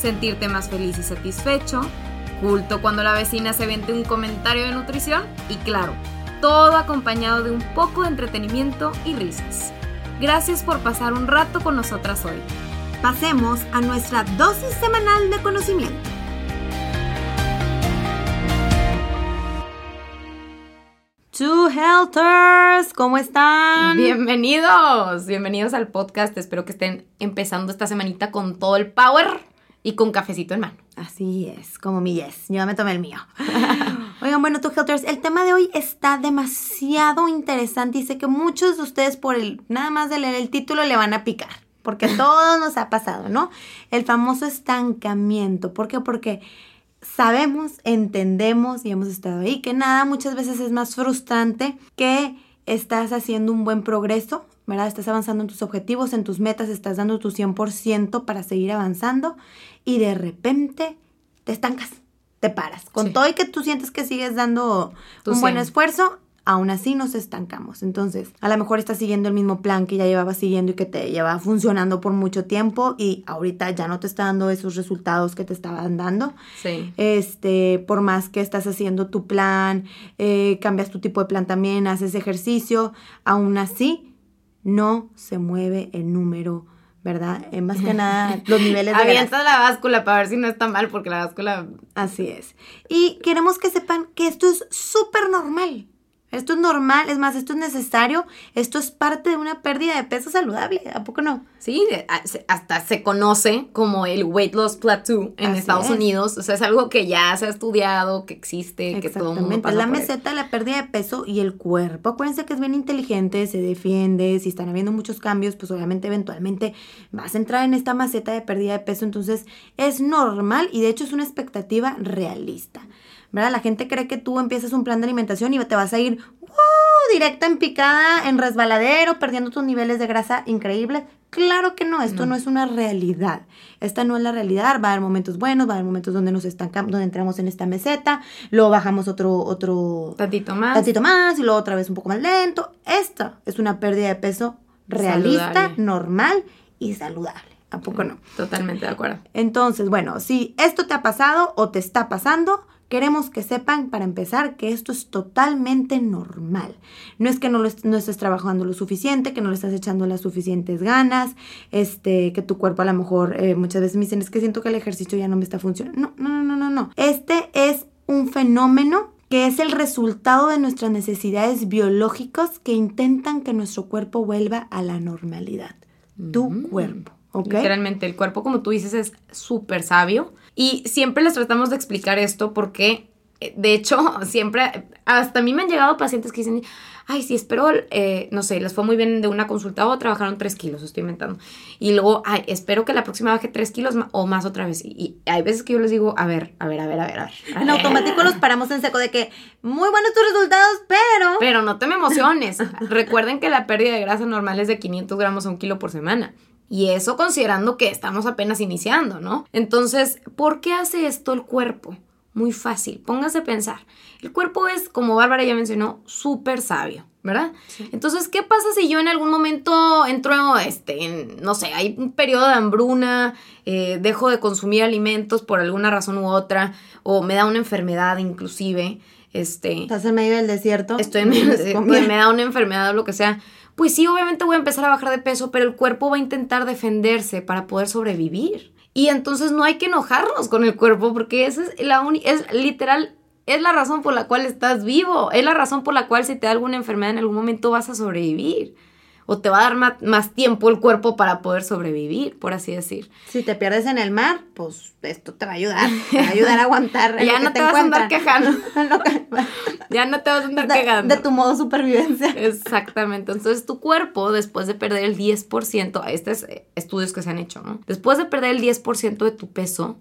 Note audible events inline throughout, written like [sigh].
sentirte más feliz y satisfecho, culto cuando la vecina se vende un comentario de nutrición y claro, todo acompañado de un poco de entretenimiento y risas. Gracias por pasar un rato con nosotras hoy. Pasemos a nuestra dosis semanal de conocimiento. Two Helters, ¿cómo están? Bienvenidos, bienvenidos al podcast. Espero que estén empezando esta semanita con todo el power y con cafecito en mano. Así es, como mi yes. Yo me tomé el mío. [laughs] Oigan, bueno, Two Helters, el tema de hoy está demasiado interesante y sé que muchos de ustedes por el nada más de leer el título le van a picar. Porque [laughs] todo nos ha pasado, ¿no? El famoso estancamiento. ¿Por qué? Porque sabemos, entendemos y hemos estado ahí que nada muchas veces es más frustrante que estás haciendo un buen progreso, ¿verdad? Estás avanzando en tus objetivos, en tus metas, estás dando tu 100% para seguir avanzando y de repente te estancas, te paras. Con Sí. todo y que tú sientes que sigues dando un buen 100. esfuerzo, aún así nos estancamos. Entonces, a lo mejor estás siguiendo el mismo plan que ya llevabas siguiendo y que te llevaba funcionando por mucho tiempo y ahorita ya no te está dando esos resultados que te estaban dando. Sí. Este, por más que estás haciendo tu plan, eh, cambias tu tipo de plan también, haces ejercicio, aún así no se mueve el número, ¿verdad? Eh, más que nada [laughs] los niveles de grasa. Avienta la báscula para ver si no está mal, porque la báscula. Así es. Y queremos que sepan que esto es súper normal. Esto es normal, es más, esto es necesario, esto es parte de una pérdida de peso saludable, ¿a poco no? Sí, de- hasta se conoce como el weight loss plateau en Así Estados es. Unidos. O sea, es algo que ya se ha estudiado, que existe, que todo el mundo pasa la por meseta, la pérdida de peso y el cuerpo. Acuérdense que es bien inteligente, se defiende, si están habiendo muchos cambios, pues obviamente eventualmente vas a entrar en esta maceta de pérdida de peso, entonces es normal y de hecho es una expectativa realista. ¿Verdad? La gente cree que tú empiezas un plan de alimentación y te vas a ir ¡uh! directa en picada, en resbaladero, perdiendo tus niveles de grasa increíbles. Claro que no, esto no. No. es una realidad. Esta no es la realidad. Va a haber momentos buenos, va a haber momentos donde nos estancamos, donde entramos en esta meseta, luego bajamos otro, otro Tantito más. tantito más y luego otra vez un poco más lento. Esta es una pérdida de peso realista, Saludable. normal y saludable. ¿A poco no? Totalmente de acuerdo. Entonces, bueno, si esto te ha pasado o te está pasando, queremos que sepan, para empezar, que esto es totalmente normal. No es que no, lo est- no estés trabajando lo suficiente, que no le estás echando las suficientes ganas, este, que tu cuerpo a lo mejor eh, muchas veces me dicen, es que siento que el ejercicio ya no me está funcionando. No, no, no, no, no. Este es un fenómeno que es el resultado de nuestras necesidades biológicas que intentan que nuestro cuerpo vuelva a la normalidad. Tu Mm. cuerpo, ¿ok? Literalmente, el cuerpo, como tú dices, es súper sabio. Y siempre les tratamos de explicar esto porque, eh, de hecho, [laughs] siempre, hasta a mí me han llegado pacientes que dicen, ay, sí, espero, eh, no sé, les fue muy bien de una consulta a otra, bajaron tres kilos, estoy inventando. Y luego, ay, espero que la próxima baje tres kilos o más otra vez. Y, y hay veces que yo les digo, a ver, a ver, a ver, a ver, a ver. En automático los paramos en seco de que muy buenos tus resultados, pero... Pero no te me emociones. [laughs] Recuerden que la pérdida de grasa normal es de 500 gramos a un kilo por semana. Y eso considerando que estamos apenas iniciando, ¿no? Entonces, ¿por qué hace esto el cuerpo? Muy fácil, póngase a pensar. El cuerpo es, como Bárbara ya mencionó, súper sabio, ¿verdad? Entonces, ¿qué pasa si yo en algún momento entro, este, en, no sé, hay un periodo de hambruna, eh, dejo de consumir alimentos por alguna razón u otra, o me da una enfermedad inclusive, este... Estás en medio del desierto. estoy en medio Pues, de- comida. me da una enfermedad o lo que sea, pues sí, obviamente voy a empezar a bajar de peso, pero el cuerpo va a intentar defenderse para poder sobrevivir. Y entonces no hay que enojarnos con el cuerpo porque esa es la es literal es la razón por la cual estás vivo, es la razón por la cual si te da alguna enfermedad en algún momento vas a sobrevivir o te va a dar más, tiempo el cuerpo para poder sobrevivir, por así decir. Si te pierdes en el mar, pues esto te va a ayudar. Te va a ayudar a aguantar. [laughs] Ya no que te vas a andar quejando. [laughs] [laughs] Ya no te vas a andar de, quejando. de tu modo supervivencia. Exactamente. Entonces, tu cuerpo, después de perder el 10%, estos eh, estudios que se han hecho, ¿no? Después de perder el 10% de tu peso,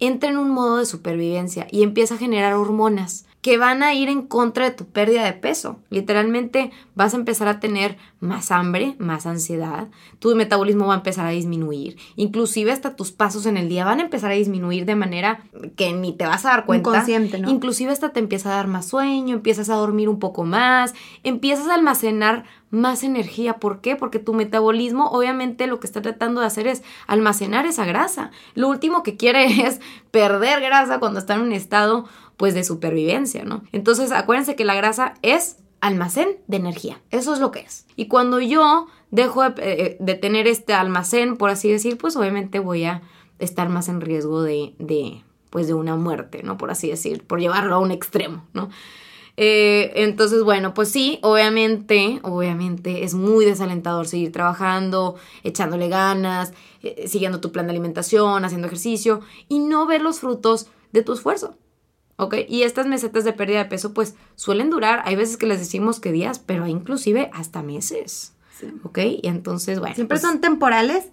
entra en un modo de supervivencia y empieza a generar hormonas que van a ir en contra de tu pérdida de peso. Literalmente vas a empezar a tener más hambre, más ansiedad, tu metabolismo va a empezar a disminuir, inclusive hasta tus pasos en el día van a empezar a disminuir de manera que ni te vas a dar cuenta. Inconsciente, ¿no? Inclusive hasta te empieza a dar más sueño, empiezas a dormir un poco más, empiezas a almacenar más energía. ¿Por qué? Porque tu metabolismo obviamente lo que está tratando de hacer es almacenar esa grasa. Lo último que quiere [laughs] es perder grasa cuando está en un estado pues de supervivencia, ¿no? Entonces acuérdense que la grasa es almacén de energía, eso es lo que es. Y cuando yo dejo de, eh, de tener este almacén, por así decir, pues obviamente voy a estar más en riesgo de, pues de una muerte, ¿no? Por así decir, por llevarlo a un extremo, ¿no? Eh, entonces, bueno, pues sí, obviamente, obviamente es muy desalentador seguir trabajando, echándole ganas, eh, siguiendo tu plan de alimentación, haciendo ejercicio y no ver los frutos de tu esfuerzo. ¿Ok? Y estas mesetas de pérdida de peso pues suelen durar, hay veces que les decimos que días, pero inclusive hasta meses, ¿ok? Y entonces, bueno. Siempre pues, son temporales,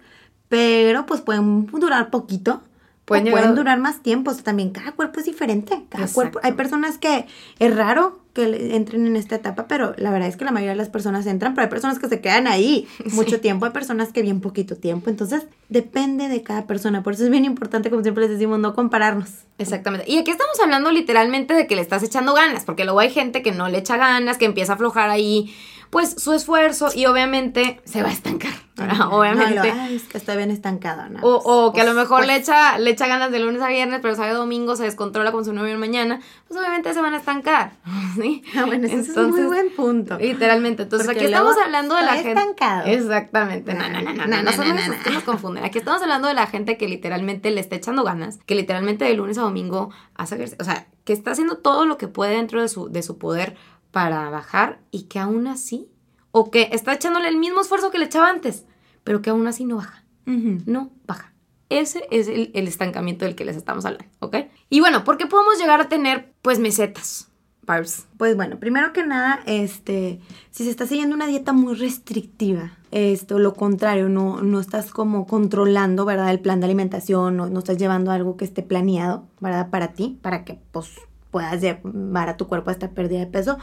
pero pues pueden durar poquito. Pueden o llegar- pueden durar más tiempo. O sea, también cada cuerpo es diferente. Cada Exacto. cuerpo. Hay personas que es raro que entren en esta etapa, pero la verdad es que la mayoría de las personas entran, pero hay personas que se quedan ahí [laughs] mucho tiempo, hay personas que bien poquito tiempo. Entonces, depende de cada persona. Por eso es bien importante, como siempre les decimos, no compararnos. Exactamente. Y aquí estamos hablando literalmente de que le estás echando ganas, porque luego hay gente que no le echa ganas, que empieza a aflojar ahí, pues su esfuerzo y obviamente se va a estancar, ¿verdad? No, obviamente. lo, "Ay, es que estoy bien estancado, ¿no? O, o que a lo Pues, mejor pues, le echa le echa ganas de lunes a viernes, pero sabe domingo, se descontrola con su novio en mañana, pues obviamente se van a estancar, [laughs] ¿sí? Ah, bueno, ese es un muy Entonces, buen punto. Literalmente. Entonces Porque aquí estamos hablando de la gente. estancado. Exactamente. No, no, no, no, no, No, no, no, no, no, no. nos confunden. Aquí estamos hablando de la gente que literalmente le está echando ganas, que literalmente de lunes a domingo hace ejercicio, o sea, que está haciendo todo lo que puede dentro de su, de su poder para bajar y que aún así, o que está echándole el mismo esfuerzo que le echaba antes, pero que aún así no baja no baja. Ese es el, el estancamiento del que les estamos hablando, ¿ok? Y bueno, ¿por qué podemos llegar a tener, pues, mesetas, Barbs? Pues bueno, primero que nada, este, si se está siguiendo una dieta muy restrictiva, esto, lo contrario, no, no estás como controlando, ¿verdad? El plan de alimentación, no, no estás llevando algo que esté planeado, ¿verdad? Para ti, para que pues puedas llevar a tu cuerpo a esta pérdida de peso,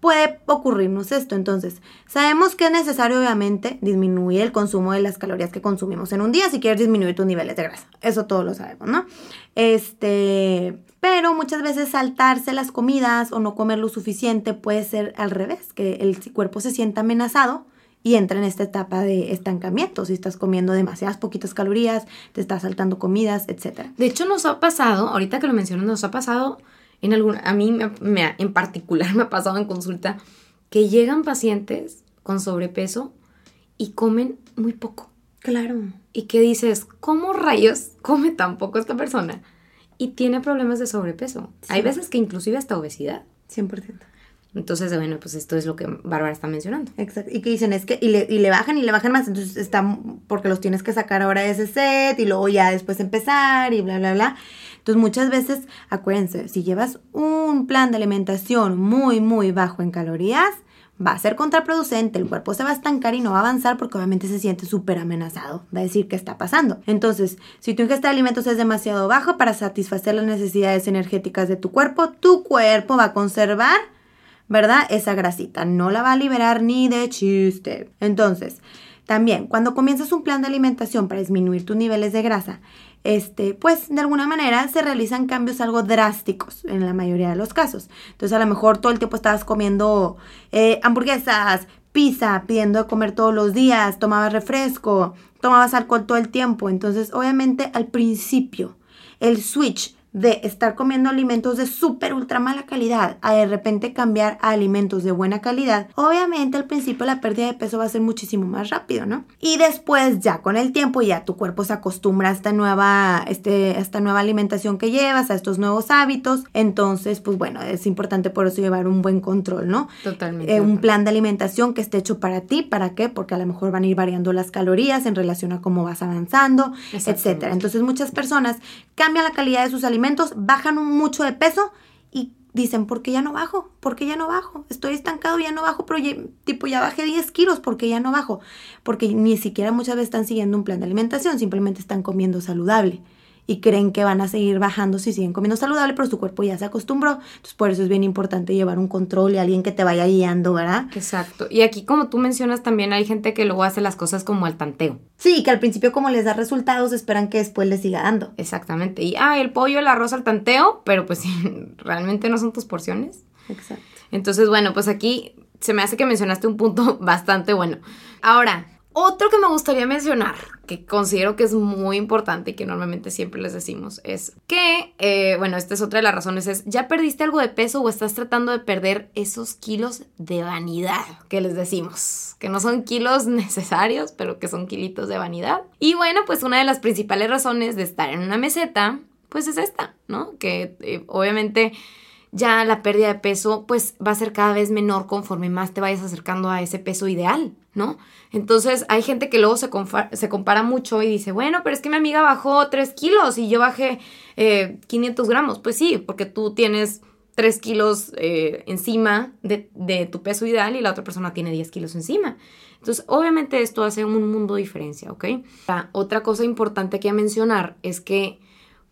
puede ocurrirnos esto. Entonces, sabemos que es necesario, obviamente, disminuir el consumo de las calorías que consumimos en un día si quieres disminuir tus niveles de grasa. Eso todos lo sabemos, ¿no? Este, pero muchas veces saltarse las comidas o no comer lo suficiente puede ser al revés, que el cuerpo se sienta amenazado y entra en esta etapa de estancamiento. Si estás comiendo demasiadas poquitas calorías, te estás saltando comidas, etcétera. De hecho, nos ha pasado, ahorita que lo mencionas, nos ha pasado en algún, a mí me, me ha- en particular [laughs] me ha pasado en consulta que llegan pacientes con sobrepeso y comen muy poco. Claro. Y que dices, ¿cómo rayos come tan poco esta persona? Y tiene problemas de sobrepeso. Sí. Hay veces que inclusive hasta obesidad. 100%. Entonces, bueno, pues esto es lo que Bárbara está mencionando. Exacto. Y que dicen, es que, y le, y le bajan y le bajan más, entonces está, porque los tienes que sacar ahora de ese set y luego ya después empezar y bla, bla, bla. Entonces muchas veces, acuérdense, si llevas un plan de alimentación muy, muy bajo en calorías, va a ser contraproducente, el cuerpo se va a estancar y no va a avanzar porque obviamente se siente súper amenazado, va a decir qué está pasando. Entonces, si tu ingesta de alimentos es demasiado baja para satisfacer las necesidades energéticas de tu cuerpo, tu cuerpo va a conservar ¿verdad? Esa grasita no la va a liberar ni de chiste. Entonces, también cuando comienzas un plan de alimentación para disminuir tus niveles de grasa, este, pues de alguna manera se realizan cambios algo drásticos en la mayoría de los casos. Entonces, a lo mejor todo el tiempo estabas comiendo eh, hamburguesas, pizza, pidiendo de comer todos los días, tomabas refresco, tomabas alcohol todo el tiempo. Entonces, obviamente, al principio, el switch de estar comiendo alimentos de súper ultra mala calidad a de repente cambiar a alimentos de buena calidad, obviamente al principio la pérdida de peso va a ser muchísimo más rápido, ¿no? Y después ya con el tiempo ya tu cuerpo se acostumbra a esta nueva, este, a esta nueva alimentación que llevas, a estos nuevos hábitos, entonces pues bueno, es importante por eso llevar un buen control, ¿no? Totalmente. Eh, un plan de alimentación que esté hecho para ti, ¿para qué? Porque a lo mejor van a ir variando las calorías en relación a cómo vas avanzando, etcétera. Entonces muchas personas cambian la calidad de sus alimentos, bajan un mucho de peso y dicen, ¿por qué ya no bajo? ¿Por qué ya no bajo? Estoy estancado, ya no bajo, pero ya- tipo ya bajé 10 kilos, ¿por qué ya no bajo? Porque ni siquiera muchas veces están siguiendo un plan de alimentación, simplemente están comiendo saludable. Y creen que van a seguir bajando si siguen comiendo saludable, pero su cuerpo ya se acostumbró. Entonces, por eso es bien importante llevar un control y alguien que te vaya guiando, ¿verdad? Exacto. Y aquí, como tú mencionas, también hay gente que luego hace las cosas como al tanteo. Sí, que al principio como les da resultados, esperan que después les siga dando. Exactamente. Y, ah, el pollo, el arroz al tanteo, pero pues [laughs] realmente no son tus porciones. Exacto. Entonces, bueno, pues aquí se me hace que mencionaste un punto [laughs] bastante bueno. Ahora, otro que me gustaría mencionar, que considero que es muy importante y que normalmente siempre les decimos, es que, eh, bueno, esta es otra de las razones, es, ¿ya perdiste algo de peso o estás tratando de perder esos kilos de vanidad que les decimos? Que no son kilos [laughs] necesarios, pero que son kilitos de vanidad. Y bueno, pues una de las principales razones de estar en una meseta, pues es esta, ¿no? Que eh, obviamente ya la pérdida de peso pues va a ser cada vez menor conforme más te vayas acercando a ese peso ideal, ¿no? Entonces hay gente que luego se, compara mucho y dice, bueno, pero es que mi amiga bajó 3 kilos y yo bajé 500 eh, gramos. Pues sí, porque tú tienes 3 kilos eh, encima de, tu peso ideal y la otra persona tiene 10 kilos encima. Entonces, obviamente esto hace un mundo de diferencia, ¿ok? otra cosa importante que mencionar es que,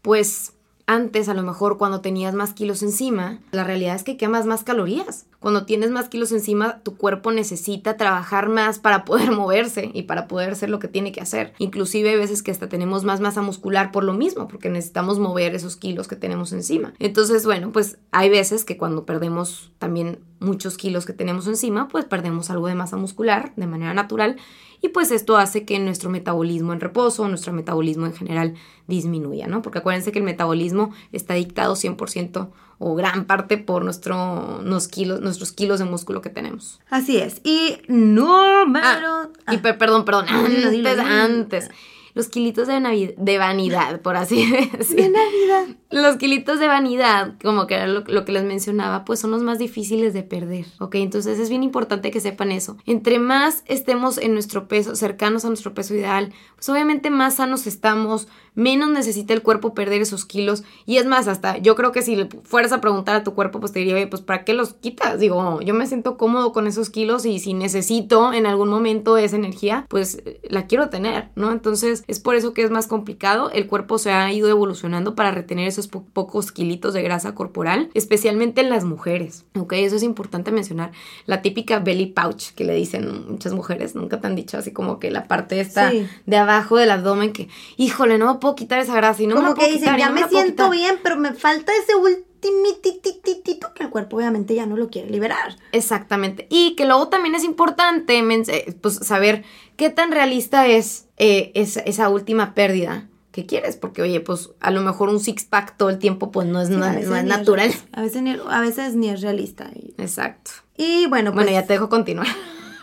pues, antes, a lo mejor cuando tenías más kilos encima, la realidad es que quemas más calorías. Cuando tienes más kilos encima, tu cuerpo necesita trabajar más para poder [laughs] moverse y para poder hacer lo que tiene que hacer. Inclusive hay veces que hasta tenemos más masa muscular por lo mismo, porque necesitamos mover esos kilos que tenemos encima. Entonces, bueno, pues hay veces que cuando perdemos también muchos kilos que tenemos encima, pues perdemos algo de masa muscular de manera natural y pues esto hace que nuestro metabolismo en reposo, nuestro metabolismo en general disminuya, ¿no? Porque acuérdense que el metabolismo está dictado 100% o gran parte por nuestro, kilos, nuestros kilos de músculo que tenemos. Así es. Y número... Ah, y perdón, perdón, antes, antes los kilitos de, de vanidad, por así [laughs] decirlo. De Navidad. Los kilitos de vanidad, como que era lo, que les mencionaba, pues son los más difíciles de perder, ¿ok? Entonces es bien importante que sepan eso. Entre más estemos en nuestro peso, cercanos a nuestro peso ideal, pues obviamente más sanos estamos, menos necesita el cuerpo perder esos kilos. Y es más, hasta yo creo que si le fueras a preguntar a tu cuerpo, pues te diría, pues ¿para qué los quitas? Digo, yo me siento cómodo con esos kilos y si necesito en algún momento esa energía, pues la quiero tener, ¿no? Entonces es por eso que es más complicado. El cuerpo se ha ido evolucionando para retener esos pocos kilitos de grasa corporal, especialmente en las mujeres. Ok, eso es importante mencionar. La típica belly pouch que le dicen muchas mujeres, nunca te han dicho así como que la parte esta de abajo del abdomen que, híjole, no puedo quitar esa grasa y no como me que dicen, ya me, siento bien, pero me falta ese ultimitititito que el cuerpo obviamente ya no lo quiere liberar. Exactamente. Y que luego también es importante pues, saber qué tan realista es eh, esa, última pérdida que quieres, porque oye, pues a lo mejor un six pack todo el tiempo pues no es, no, es natural. a veces, ni, a veces ni es realista. Exacto. Y bueno, pues... Bueno, ya te dejo continuar.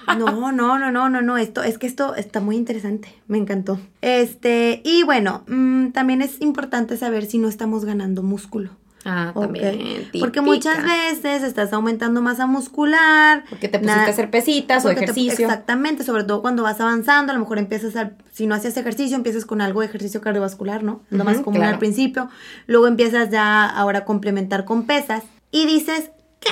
No, no, no, no, no, no, esto es que esto está muy interesante, me encantó. Este, y bueno, mm, también es importante saber si no estamos ganando músculo. Ah, también. Porque muchas veces estás aumentando masa muscular. Porque te pusiste a hacer pesitas o ejercicio. exactamente, sobre todo cuando vas avanzando, a lo mejor empiezas a, si no hacías ejercicio, empiezas con algo de ejercicio cardiovascular, ¿no? Lo más común al principio. Luego empiezas ya ahora a complementar con pesas y dices, ¿qué?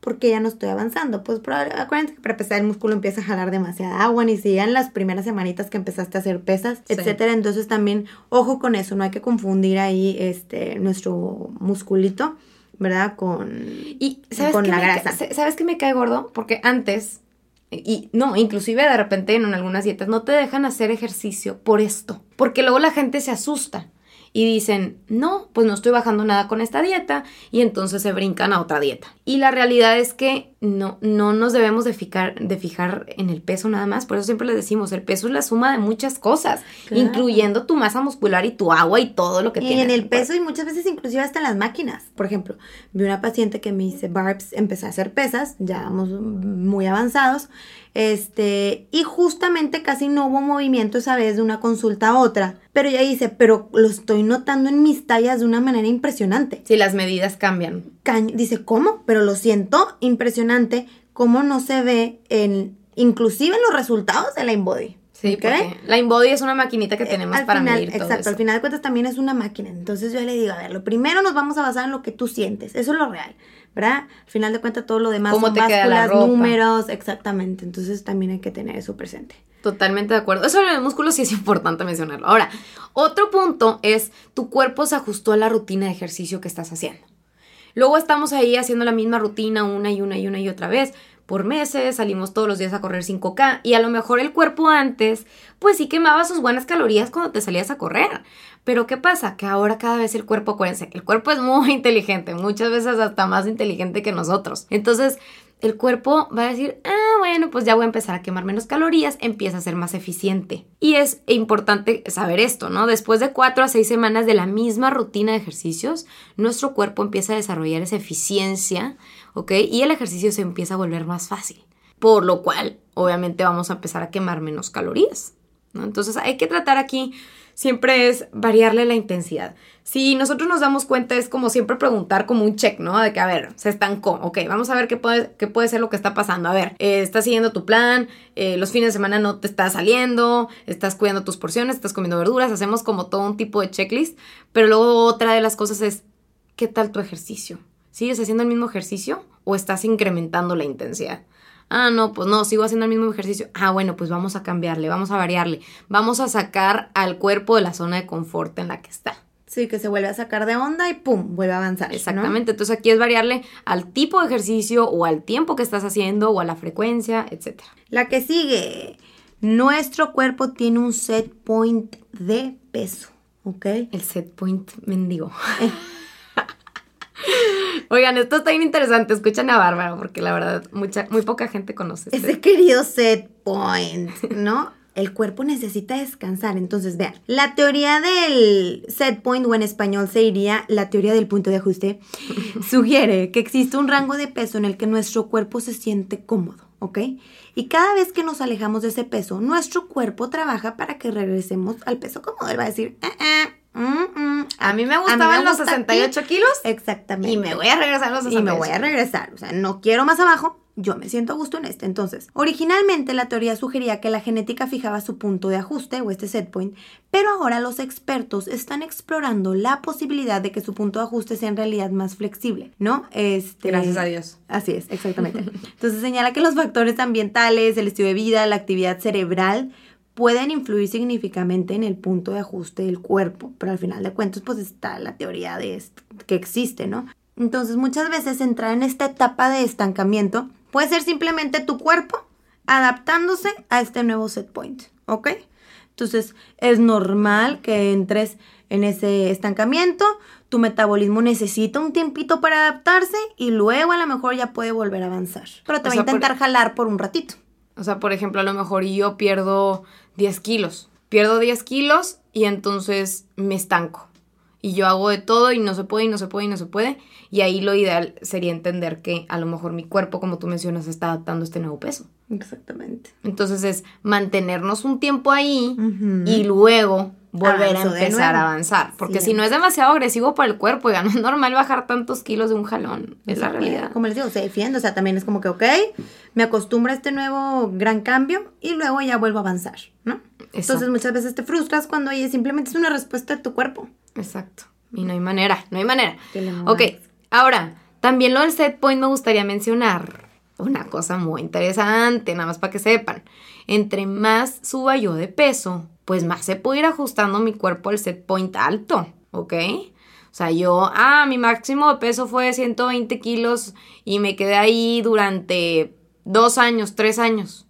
Porque ya no estoy avanzando. Pues acuérdense que para empezar el músculo empieza a jalar demasiada agua, ni si en las primeras semanitas que empezaste a hacer pesas, etcétera. Entonces también, ojo con eso, no hay que confundir ahí este nuestro musculito, ¿verdad? Con, y ¿sabes con la grasa. ¿Sabes qué me cae gordo? Porque antes y no, inclusive de repente en algunas dietas no te dejan hacer ejercicio por esto, porque luego la gente se asusta y dicen, no, pues no estoy bajando nada con esta dieta y entonces se brincan a otra dieta. Y la realidad es que no, no nos debemos de fijar, de fijar en el peso nada más, por eso siempre les decimos, el peso es la suma de muchas cosas, incluyendo tu masa muscular y tu agua y todo lo que y en el peso y muchas veces inclusive hasta en las máquinas. Por ejemplo, vi una paciente que me dice, Barbs, empecé a hacer pesas, ya vamos muy avanzados, este, y justamente casi no hubo movimiento esa vez de una consulta a otra. Pero ella dice, pero lo estoy notando en mis tallas de una manera impresionante. Sí, las medidas cambian. Dice, ¿cómo? Pero lo siento impresionante cómo no se ve en, inclusive en los resultados de la InBody. Sí, porque la InBody es una maquinita que eh, tenemos para medir todo Exacto, al final de cuentas también es una máquina. Entonces yo le digo, a ver, lo primero nos vamos a basar en lo que tú sientes, eso es lo real. ¿verdad? Al final de cuentas todo lo demás ¿Cómo son te queda la básculas, ropa? números, exactamente. Entonces también hay que tener eso presente. Totalmente de acuerdo. Eso de los músculos sí es importante mencionarlo. Ahora, otro punto es tu cuerpo se ajustó a la rutina de ejercicio que estás haciendo. Luego estamos ahí haciendo la misma rutina una y una y una y otra vez. Por meses salimos todos los días a correr 5K y a lo mejor el cuerpo antes, pues sí quemaba sus buenas calorías cuando te salías a correr. Pero ¿qué pasa? Que ahora cada vez el cuerpo, acuérdense, el cuerpo es muy [laughs] inteligente, muchas veces hasta más inteligente que nosotros. Entonces, el cuerpo va a decir, ah, bueno, pues ya voy a empezar a quemar menos calorías, empieza a ser más eficiente. Y es importante saber esto, ¿no? Después de cuatro a seis semanas de la misma rutina de ejercicios, nuestro cuerpo empieza a desarrollar esa eficiencia, ¿ok? Y el ejercicio se empieza a volver más fácil. Por lo cual, obviamente, vamos a empezar a quemar menos calorías, ¿no? Entonces, hay que tratar aquí siempre es variarle la intensidad. Si nosotros nos damos cuenta, es como siempre preguntar como un check, ¿no? De que, a ver, se estancó, ok, vamos a ver qué puede, qué puede ser lo que está pasando. A ver, eh, estás siguiendo tu plan, eh, los fines de semana no te estás saliendo, estás cuidando tus porciones, estás comiendo verduras, hacemos como todo un tipo de checklist, pero luego otra de las cosas es, ¿qué tal tu ejercicio? ¿Sigues haciendo el mismo ejercicio o estás incrementando la intensidad? Ah, no, pues no, sigo haciendo el mismo ejercicio. Ah, bueno, pues vamos a cambiarle, vamos a variarle. Vamos a sacar al cuerpo de la zona de confort en la que está. Sí, que se vuelve a sacar de onda y pum, vuelve a avanzar. ¿no? Exactamente. Entonces aquí es variarle al tipo de ejercicio o al tiempo que estás haciendo o a la frecuencia, etc. La que sigue. Nuestro cuerpo tiene un set point de peso, ¿ok? El set point mendigo. Oigan, esto está bien interesante. Escuchan a Bárbara, porque la verdad, mucha, muy poca gente conoce. este- Ese querido set point, ¿no? El cuerpo necesita descansar. Entonces, vean, la teoría del set point, o en español se diría la teoría del punto de ajuste, [laughs] sugiere que existe un rango de peso en el que nuestro cuerpo se siente cómodo, ¿ok? Y cada vez que nos alejamos de ese peso, nuestro cuerpo trabaja para que regresemos al peso cómodo. Él va a decir, "Eh, eh, mm, mm, A mí me a mí gustaban los gusta aquí". 68 kilos Exactamente. y me voy a regresar a los 68. Y me voy a regresar. O sea, no quiero más abajo. Yo me siento a gusto en este. Entonces, originalmente la teoría sugería que la genética fijaba su punto de ajuste o este set point, pero ahora los expertos están explorando la posibilidad de que su punto de ajuste sea en realidad más flexible, ¿no? Este, Gracias a Dios. Así es, exactamente. [laughs] Entonces señala que los factores ambientales, el estilo de vida, la actividad cerebral pueden influir significativamente en el punto de ajuste del cuerpo, pero al final de cuentas pues está la teoría de esto, que existe, ¿no? Entonces muchas veces entrar en esta etapa de estancamiento puede ser simplemente tu cuerpo adaptándose a este nuevo set point, ¿ok? Entonces es normal que entres en ese estancamiento, tu metabolismo necesita un tiempito para adaptarse y luego a lo mejor ya puede volver a avanzar. Pero te O va sea, a intentar jalar por un ratito. O sea, por ejemplo, a lo mejor yo pierdo 10 kilos. Pierdo 10 kilos y entonces me estanco. Y yo hago de todo y no se puede y no se puede y no se puede. Y ahí lo ideal sería entender que a lo mejor mi cuerpo, como tú mencionas, está adaptando este nuevo peso. Exactamente. Entonces es mantenernos un tiempo ahí y luego volver Avanzo a de empezar a avanzar. Porque Sí. si no es demasiado agresivo para el cuerpo, ya no es normal bajar tantos kilos de un jalón. Es la realidad. Como les digo, se defiende, o sea, también es como que, ok, me acostumbro a este nuevo gran cambio y luego ya vuelvo a avanzar, ¿no? Entonces muchas veces te frustras cuando oye, simplemente es una respuesta de tu cuerpo. Exacto. Y no hay manera, no hay manera. Ok, ahora, también lo del set point me gustaría mencionar una cosa muy interesante, nada más para que sepan. Entre más suba yo de peso, pues más se puede ir ajustando mi cuerpo al set point alto, ¿ok? O sea, yo, ah, mi máximo de peso fue 120 kilos y me quedé ahí durante dos años, tres años.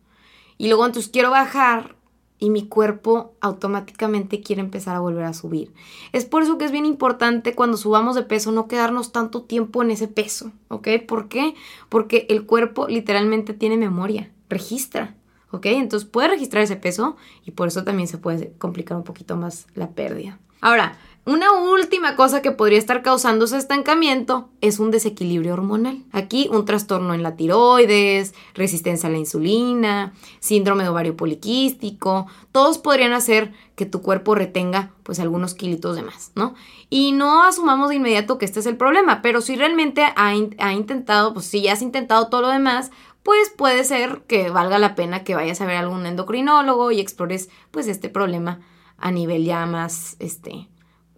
Y luego entonces quiero bajar y mi cuerpo automáticamente quiere empezar a volver a subir. Es por eso que es bien importante cuando subamos de peso no quedarnos tanto tiempo en ese peso, ¿ok? ¿Por qué? Porque el cuerpo literalmente tiene memoria, registra, ¿ok? Entonces puede registrar ese peso y por eso también se puede complicar un poquito más la pérdida. Ahora, una última cosa que podría estar causando ese estancamiento es un desequilibrio hormonal. Aquí un trastorno en la tiroides, resistencia a la insulina, síndrome de ovario poliquístico, todos podrían hacer que tu cuerpo retenga pues algunos kilitos de más, ¿no? Y no asumamos de inmediato que este es el problema, pero si realmente ha, ha intentado, pues si ya has intentado todo lo demás, pues puede ser que valga la pena que vayas a ver a algún endocrinólogo y explores pues este problema a nivel ya más, este,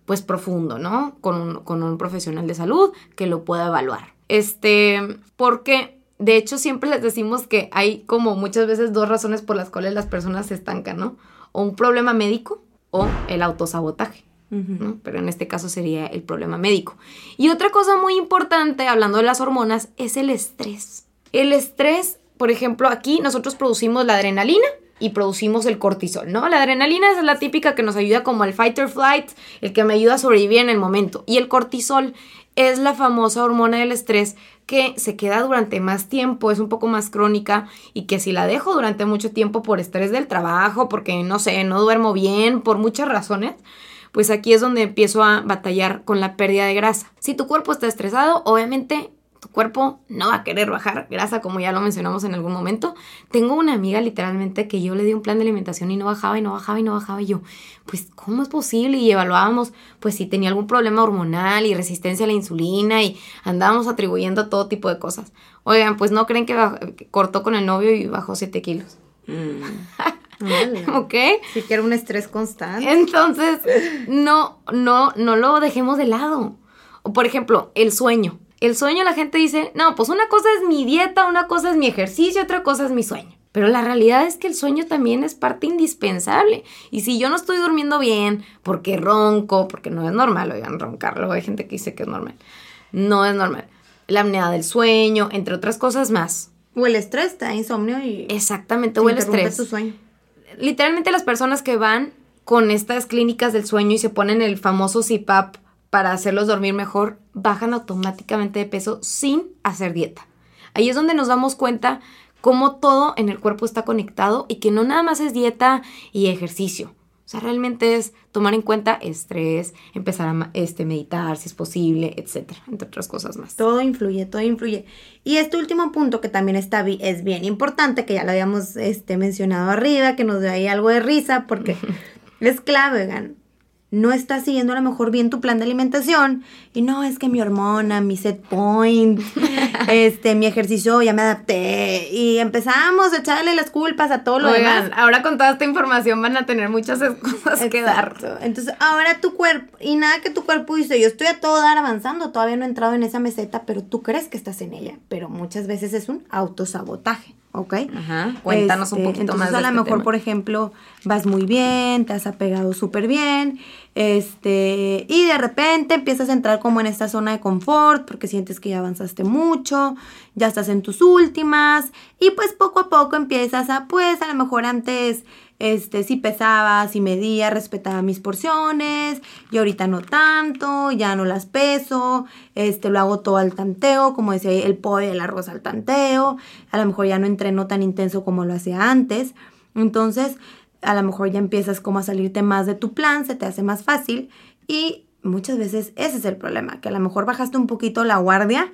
pues profundo, ¿no? Con un, con un profesional de salud que lo pueda evaluar. Este, porque de hecho siempre les decimos que hay como muchas veces dos razones por las cuales las personas se estancan, ¿no? O un problema médico o el autosabotaje. ¿no? Pero en este caso sería el problema médico. Y otra cosa muy importante, hablando de las hormonas, es el estrés. El estrés, por ejemplo, aquí nosotros producimos la adrenalina y producimos el cortisol, ¿no? La adrenalina es la típica que nos ayuda como el fight or flight, el que me ayuda a sobrevivir en el momento. Y el cortisol es la famosa hormona del estrés que se queda durante más tiempo, es un poco más crónica y que si la dejo durante mucho tiempo por estrés del trabajo, porque no sé, no duermo bien, por muchas razones, pues aquí es donde empiezo a batallar con la pérdida de grasa. Si tu cuerpo está estresado, obviamente tu cuerpo no va a querer bajar grasa como ya lo mencionamos en algún momento. Tengo una amiga literalmente que yo le di un plan de alimentación y no bajaba y no bajaba y no bajaba y yo, pues ¿cómo es posible? Y evaluábamos pues si tenía algún problema hormonal y resistencia a la insulina y andábamos atribuyendo todo tipo de cosas. Oigan, pues no creen que, cortó con el novio y bajó 7 kilos. Mm. [laughs] ¿Ok? Sí que era un estrés constante. Entonces, no, no, no lo dejemos de lado. O por ejemplo, el sueño. El sueño la gente dice, no, pues una cosa es mi dieta, una cosa es mi ejercicio, otra cosa es mi sueño. Pero la realidad es que el sueño también es parte indispensable. Y si yo no estoy durmiendo bien, porque ronco, porque no es normal, oigan, roncarlo, hay gente que dice que es normal. No es normal. La apnea del sueño, entre otras cosas más. O el estrés, te da insomnio y... Exactamente, o el estrés. tu sueño. Literalmente las personas que van con estas clínicas del sueño y se ponen el famoso CPAP para hacerlos dormir mejor, bajan automáticamente de peso sin hacer dieta. Ahí es donde nos damos cuenta cómo todo en el cuerpo está conectado y que no nada más es dieta y ejercicio. O sea, realmente es tomar en cuenta estrés, empezar a este, meditar si es posible, etcétera, entre otras cosas más. Todo influye, todo influye. Y este último punto que también está, es bien importante, que ya lo habíamos este, mencionado arriba, que nos dio ahí algo de risa, porque [laughs] es clave, vegan no estás siguiendo a lo mejor bien tu plan de alimentación y no, es que mi hormona, mi set point, [laughs] este, mi ejercicio, ya me adapté y empezamos a echarle las culpas a todo lo demás. Ahora con toda esta información van a tener muchas cosas que dar. Entonces, ahora tu cuerpo, y nada que tu cuerpo dice, yo estoy a todo dar avanzando, todavía no he entrado en esa meseta, pero tú crees que estás en ella, pero muchas veces es un autosabotaje. ¿ok? Ajá. Cuéntanos un este, poquito más. De a lo este mejor, por ejemplo, vas muy bien, te has apegado súper bien, este, y de repente empiezas a entrar como en esta zona de confort porque sientes que ya avanzaste mucho, ya estás en tus últimas, y pues poco a poco empiezas a, pues a lo mejor antes este, si pesaba, si medía, respetaba mis porciones, y ahorita no tanto, ya no las peso, este, lo hago todo al tanteo, como decía el pollo y el arroz al tanteo, a lo mejor ya no entreno tan intenso como lo hacía antes, entonces a lo mejor ya empiezas como a salirte más de tu plan, se te hace más fácil, y muchas veces ese es el problema, que a lo mejor bajaste un poquito la guardia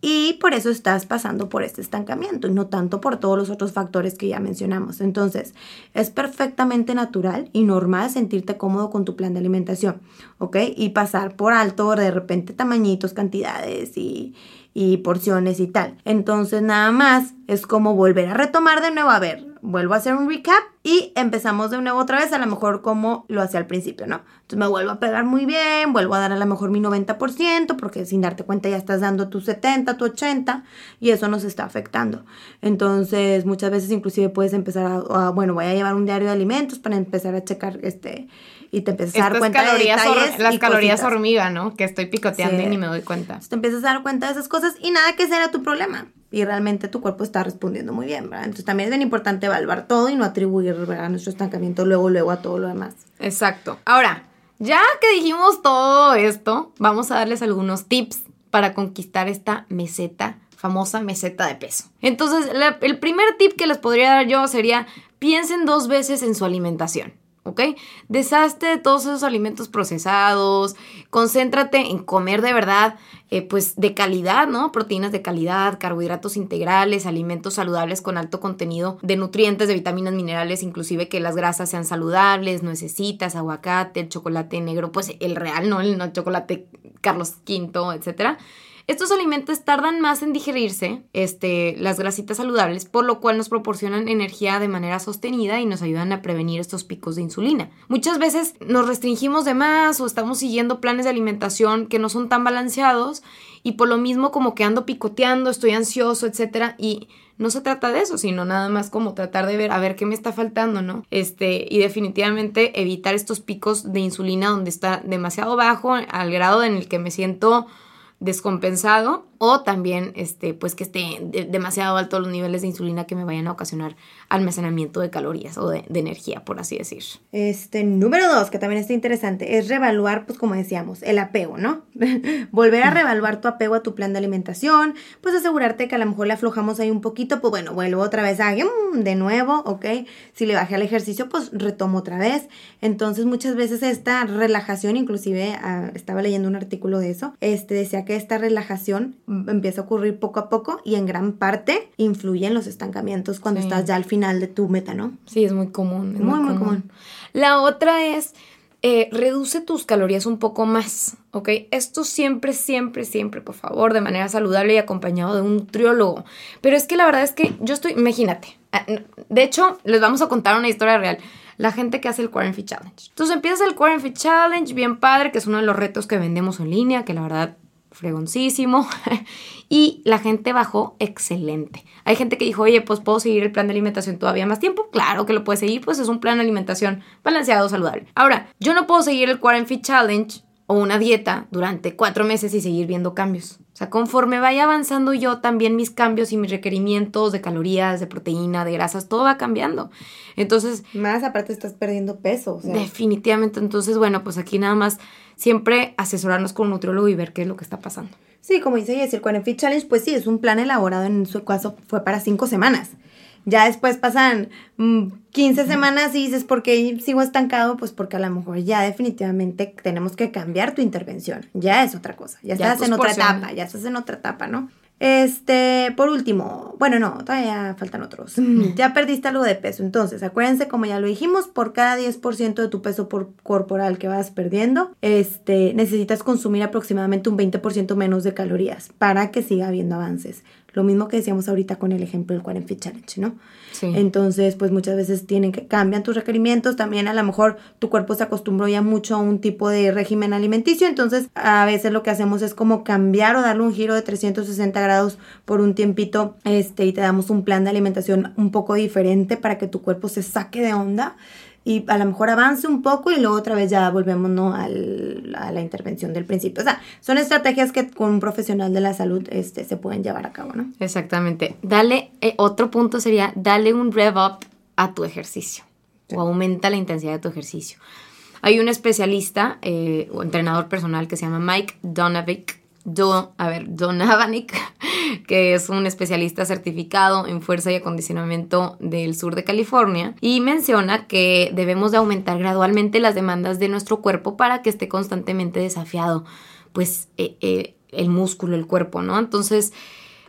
y por eso estás pasando por este estancamiento y no tanto por todos los otros factores que ya mencionamos. Entonces, es perfectamente natural y normal sentirte cómodo con tu plan de alimentación, ¿ok? Y pasar por alto de repente tamañitos, cantidades y, y porciones y tal. Entonces, nada más es como volver a retomar de nuevo, a ver, vuelvo a hacer un recap y empezamos de nuevo otra vez, a lo mejor como lo hacía al principio, ¿no? Entonces me vuelvo a pegar muy bien, vuelvo a dar a lo mejor mi 90%, porque sin darte cuenta ya estás dando tu 70, tu 80, y eso nos está afectando. Entonces, muchas veces inclusive puedes empezar a, bueno, voy a llevar un diario de alimentos para empezar a checar este y te empiezas a dar cuenta calorías de las calorías hormiga, ¿no? Que estoy picoteando y ni me doy cuenta. te empiezas a dar cuenta de esas cosas y nada que sea tu problema y realmente tu cuerpo está respondiendo muy bien, ¿verdad? Entonces también es bien importante evaluar todo y no atribuir nuestro estancamiento luego, luego a todo lo demás. Exacto. Ahora, ya que dijimos todo esto, vamos a darles algunos tips para conquistar esta meseta, famosa meseta de peso. Entonces, el primer tip que les podría dar yo sería, piensen dos veces en su alimentación. ¿Ok? Deshazte de todos esos alimentos procesados, concéntrate en comer de verdad, eh, pues de calidad, ¿no? Proteínas de calidad, carbohidratos integrales, alimentos saludables con alto contenido de nutrientes, de vitaminas, minerales, inclusive que las grasas sean saludables, nuecesitas, aguacate, el chocolate negro, pues el real, ¿no? El no chocolate Carlos V, etcétera. Estos alimentos tardan más en digerirse, este, las grasitas saludables, por lo cual nos proporcionan energía de manera sostenida y nos ayudan a prevenir estos picos de insulina. Muchas veces nos restringimos de más o estamos siguiendo planes de alimentación que no son tan balanceados y por lo mismo como que ando picoteando, estoy ansioso, etcétera, y no se trata de eso, sino nada más como tratar de ver a ver qué me está faltando, ¿no? Este, y definitivamente evitar estos picos de insulina donde está demasiado bajo al grado en el que me siento descompensado o también este pues que esté demasiado alto los niveles de insulina que me vayan a ocasionar almacenamiento de calorías o de, energía por así decir. Este número dos que también está interesante es reevaluar pues como decíamos el apego no [laughs] volver a reevaluar tu apego a tu plan de alimentación pues asegurarte que a lo mejor le aflojamos ahí un poquito pues bueno vuelvo otra vez a mm, de nuevo ok si le bajé al ejercicio pues retomo otra vez. Entonces muchas veces esta relajación inclusive ah, estaba leyendo un artículo de eso este decía que esta relajación empieza a ocurrir poco a poco y en gran parte influye en los estancamientos cuando estás ya al final de tu meta, ¿no? Sí, es muy común. muy, muy, común. La otra es, eh, reduce tus calorías un poco más, ¿ok? Esto siempre, siempre, siempre, por favor, de manera saludable y acompañado de un nutriólogo. Pero es que la verdad es que yo estoy, imagínate, ah, de hecho, les vamos a contar una historia real la gente que hace el Quarantine Challenge. Entonces empieza el Quarantine Challenge, bien padre, que es uno de los retos que vendemos en línea, que la verdad fregoncísimo. [laughs] y la gente bajó excelente. Hay gente que dijo, oye, pues puedo seguir el plan de alimentación todavía más tiempo. Claro que lo puedes seguir, pues es un plan de alimentación balanceado, saludable. Ahora, yo no puedo seguir el Quarantine Challenge o una dieta durante cuatro meses y seguir viendo cambios. O sea, conforme vaya avanzando yo, también mis cambios y mis requerimientos de calorías, de proteína, de grasas, todo va cambiando. Entonces... Más aparte estás perdiendo peso. Definitivamente. Entonces, bueno, pues aquí nada más siempre asesorarnos con un nutriólogo y ver qué es lo que está pasando. Sí, como dice Jessy, el Quarantine Challenge, pues sí, es un plan elaborado en su caso, fue para cinco semanas. Ya después pasan 15 mm, semanas y dices, ¿por qué sigo estancado? Pues porque a lo mejor ya definitivamente tenemos que cambiar tu intervención. Ya es otra cosa. Ya, estás en otra etapa, ya estás en otra etapa, ¿no? Este, por último, bueno, no, todavía faltan otros. Ya perdiste algo de peso. Entonces, acuérdense, como ya lo dijimos, por cada 10% de tu peso por corporal que vas perdiendo, este, necesitas consumir aproximadamente un 20% menos de calorías para que siga habiendo avances. Lo mismo que decíamos ahorita con el ejemplo del Quarantine Fit Challenge, ¿no? Sí. Entonces, pues muchas veces tienen que cambian tus requerimientos, también a lo mejor tu cuerpo se acostumbró ya mucho a un tipo de régimen alimenticio, entonces a veces lo que hacemos es como cambiar o darle un giro de 360 grados por un tiempito, este, y te damos un plan de alimentación un poco diferente para que tu cuerpo se saque de onda y a lo mejor avance un poco y luego otra vez ya volvemos ¿no? Al, a la intervención del principio. O sea, son estrategias que con un profesional de la salud este, se pueden llevar a cabo, ¿no? Exactamente. Dale, eh, otro punto sería, dale un rev up a tu ejercicio o aumenta la intensidad de tu ejercicio. Hay un especialista eh, o entrenador personal que se llama Mike Donavic Do, a ver, Donavanik, [laughs] que es un especialista certificado en fuerza y acondicionamiento del sur de California, y menciona que debemos de aumentar gradualmente las demandas de nuestro cuerpo para que esté constantemente desafiado, pues, eh, eh, el músculo, el cuerpo, ¿no? Entonces,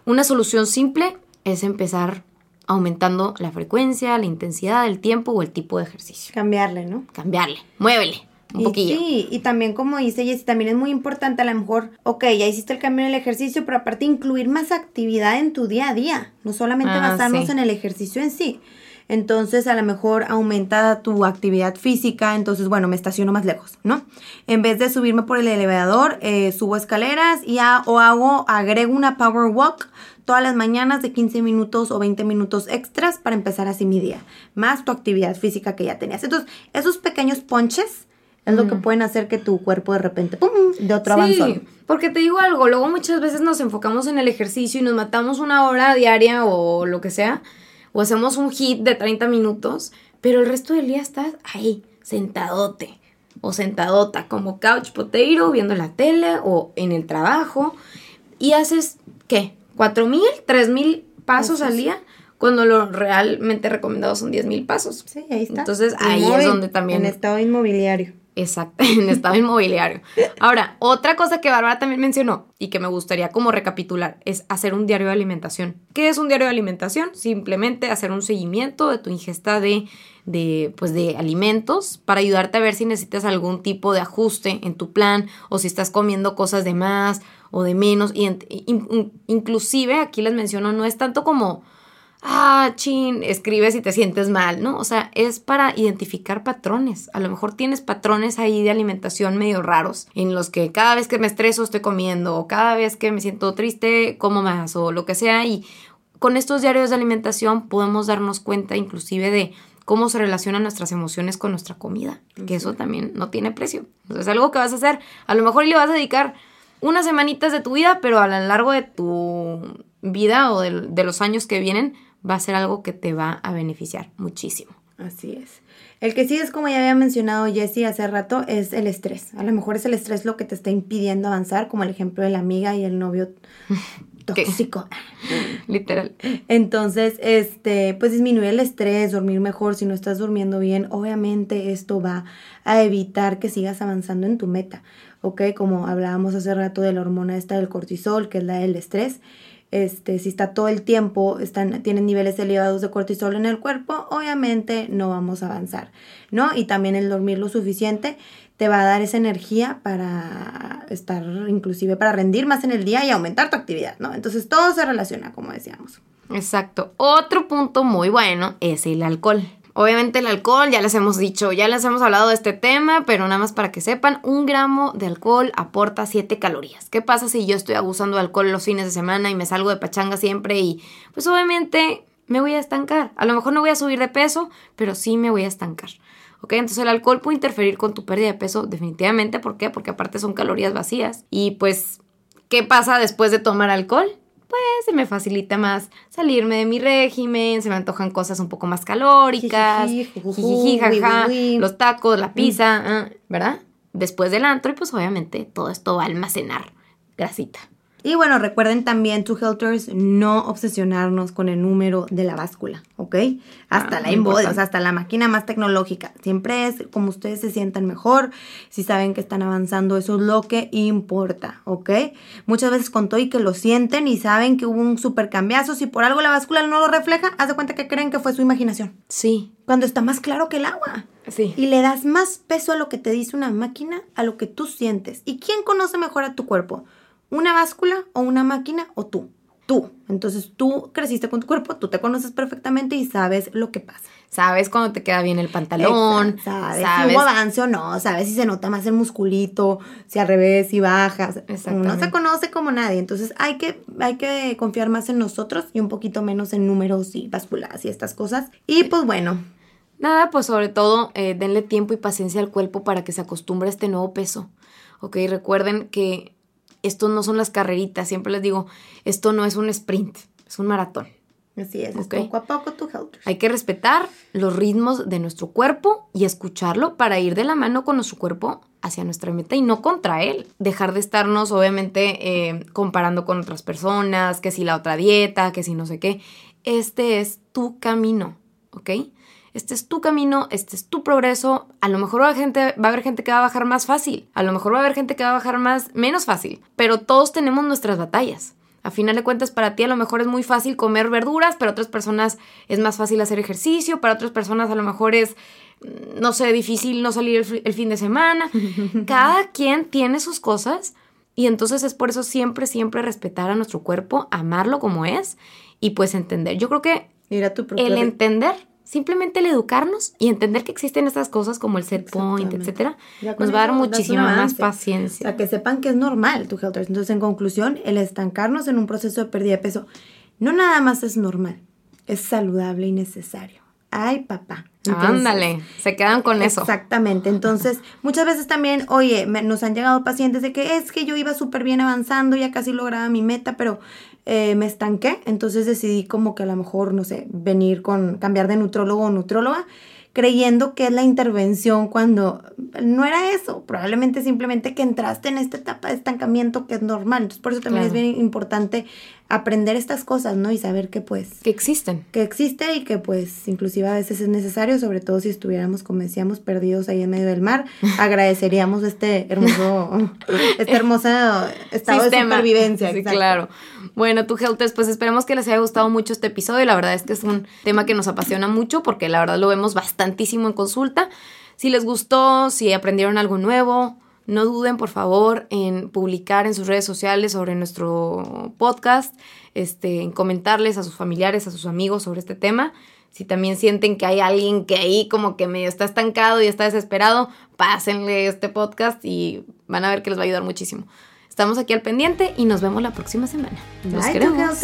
una solución simple es empezar aumentando la frecuencia, la intensidad, el tiempo o el tipo de ejercicio. Cambiarle, ¿no? Cambiarle, muévele un poquillo. Sí, y también como dice Jessy, también es muy importante a lo mejor, ok, ya hiciste el cambio en el ejercicio, pero aparte incluir más actividad en tu día a día, no solamente ah, basarnos en el ejercicio en sí. Entonces a lo mejor aumenta tu actividad física, entonces bueno, me estaciono más lejos, ¿no? En vez de subirme por el elevador, eh, subo escaleras y o hago, agrego una power walk todas las mañanas de 15 minutos o 20 minutos extras para empezar así mi día, más tu actividad física que ya tenías. Entonces, esos pequeños ponches es lo que pueden hacer que tu cuerpo de repente, ¡pum!, de otro sí, porque te digo algo, luego muchas veces nos enfocamos en el ejercicio y nos matamos una hora diaria o lo que sea, o hacemos un hit de 30 minutos, pero el resto del día estás ahí, sentadote o sentadota, como couch potato, viendo la tele o en el trabajo, y haces, ¿qué? ¿Cuatro mil? ¿Tres mil pasos al día? cuando lo realmente recomendado son 10 mil pasos. Sí, ahí está. Entonces ahí es donde también... En estado inmobiliario. Exacto, [laughs] en estado inmobiliario. Ahora, otra cosa que Bárbara también mencionó y que me gustaría como recapitular es hacer un diario de alimentación. ¿Qué es un diario de alimentación? Simplemente hacer un seguimiento de tu ingesta de, de, pues de alimentos para ayudarte a ver si necesitas algún tipo de ajuste en tu plan o si estás comiendo cosas de más o de menos. Y inclusive, aquí les menciono, no es tanto como, ah, chin, escribes y te sientes mal, ¿no? O sea, es para identificar patrones. A lo mejor tienes patrones ahí de alimentación medio raros, en los que cada vez que me estreso estoy comiendo, o cada vez que me siento triste como más, o lo que sea. Y con estos diarios de alimentación podemos darnos cuenta inclusive de cómo se relacionan nuestras emociones con nuestra comida, que eso también no tiene precio. es algo que vas a hacer, a lo mejor le vas a dedicar unas semanitas de tu vida, pero a lo largo de tu vida o de, los años que vienen va a ser algo que te va a beneficiar muchísimo. Así es. El que sí es, como ya había mencionado Jessie hace rato, es el estrés. A lo mejor es el estrés lo que te está impidiendo avanzar, como el ejemplo de la amiga y el novio [laughs] tóxico. [laughs] Literal. Entonces, este, pues disminuir el estrés, dormir mejor. Si no estás durmiendo bien, obviamente esto va a evitar que sigas avanzando en tu meta. ¿Ok? Como hablábamos hace rato de la hormona esta del cortisol, que es la del estrés. Este, si está todo el tiempo, están, tienen niveles elevados de cortisol en el cuerpo, obviamente no vamos a avanzar, ¿no? Y también el dormir lo suficiente te va a dar esa energía para estar, inclusive para rendir más en el día y aumentar tu actividad, ¿no? Entonces todo se relaciona, como decíamos. Exacto. Otro punto muy bueno es el alcohol. Obviamente el alcohol, ya les hemos dicho, ya les hemos hablado de este tema, pero nada más para que sepan, un gramo de alcohol aporta 7 calorías. ¿Qué pasa si yo estoy abusando de alcohol los fines de semana y me salgo de pachanga siempre y pues obviamente me voy a estancar? A lo mejor no voy a subir de peso, pero sí me voy a estancar. ¿ok? Entonces el alcohol puede interferir con tu pérdida de peso definitivamente. ¿Por qué? Porque aparte son calorías vacías. Y pues, ¿qué pasa después de tomar alcohol? Pues se me facilita más salirme de mi régimen, se me antojan cosas un poco más calóricas, los tacos, la pizza, ah, ¿verdad? Después del antro y pues obviamente todo esto va a almacenar grasita. Y bueno, recuerden también, Two Helters, no obsesionarnos con el número de la báscula, ¿ok? Hasta ah, la inbody, o sea, hasta la máquina más tecnológica. Siempre es como ustedes se sientan mejor, si saben que están avanzando, eso es lo que importa, ¿ok? Muchas veces con todo y que lo sienten y saben que hubo un super cambiazo, si por algo la báscula no lo refleja, haz de cuenta que creen que fue su imaginación. Sí. Cuando está más claro que el agua. Sí. Y le das más peso a lo que te dice una máquina, a lo que tú sientes. ¿Y quién conoce mejor a tu cuerpo? Una báscula o una máquina o tú. Tú. Entonces tú creciste con tu cuerpo, tú te conoces perfectamente y sabes lo que pasa. Sabes cuando te queda bien el pantalón. sabes, si hubo avance o no. Sabes si se nota más el musculito, si al revés, si bajas. No se conoce como nadie. Entonces hay que, hay que confiar más en nosotros y un poquito menos en números y básculas y estas cosas. Y pues bueno. Nada, pues sobre todo eh, denle tiempo y paciencia al cuerpo para que se acostumbre a este nuevo peso. Ok, recuerden que esto no son las carreritas, siempre les digo, esto no es un sprint, es un maratón. Así es, poco a poco tu health. Hay que respetar los ritmos de nuestro cuerpo y escucharlo para ir de la mano con nuestro cuerpo hacia nuestra meta y no contra él. Dejar de estarnos, obviamente, eh, comparando con otras personas, que si la otra dieta, que si no sé qué. Este es tu camino, ¿ok? Este es tu camino, este es tu progreso. A lo mejor va a, gente, va a haber gente que va a bajar más fácil, a lo mejor va a haber gente que va a bajar más menos fácil, pero todos tenemos nuestras batallas. A final de cuentas, para ti a lo mejor es muy fácil comer verduras, para otras personas es más fácil hacer ejercicio, para otras personas a lo mejor es, mm, no sé, difícil no salir el, el fin de semana. [laughs] Cada quien tiene sus cosas y entonces es por eso siempre, siempre respetar a nuestro cuerpo, amarlo como es y pues entender. Yo creo que el entender simplemente el educarnos y entender que existen estas cosas como el set point, etcétera, nos va a dar muchísima más paciencia. O sea, que sepan que es normal tu health Entonces, en conclusión, el estancarnos en un proceso de pérdida de peso no nada más es normal, es saludable y necesario. Ay, papá. Ándale, se quedan con eso. Exactamente. Entonces, [laughs] muchas veces también, oye, nos han llegado pacientes de que es que yo iba súper bien avanzando, ya casi lograba mi meta, pero eh, me estanqué, entonces decidí como que a lo mejor, no sé, venir con, cambiar de nutrólogo o nutróloga, creyendo que es la intervención cuando no era eso, probablemente simplemente que entraste en esta etapa de estancamiento que es normal. Entonces, por eso también es bien importante aprender estas cosas, ¿no? Y saber que pues... Que existen. Que existe y que pues inclusive a veces es necesario, sobre todo si estuviéramos, como decíamos, perdidos ahí en medio del mar, [laughs] agradeceríamos este hermoso, [laughs] este hermoso estado de supervivencia. Sí, claro. Bueno, tu Helters, pues esperemos que les haya gustado mucho este episodio. La verdad es que es un tema que nos apasiona mucho porque la verdad lo vemos bastantísimo en consulta. Si les gustó, si aprendieron algo nuevo, No duden, por favor, en publicar en sus redes sociales sobre nuestro podcast, este, en comentarles a sus familiares, a sus amigos sobre este tema. Si también sienten que hay alguien que ahí como que medio está estancado y está desesperado, pásenle este podcast y van a ver que les va a ayudar muchísimo. Estamos aquí al pendiente y nos vemos la próxima semana. Nos Bye, queremos.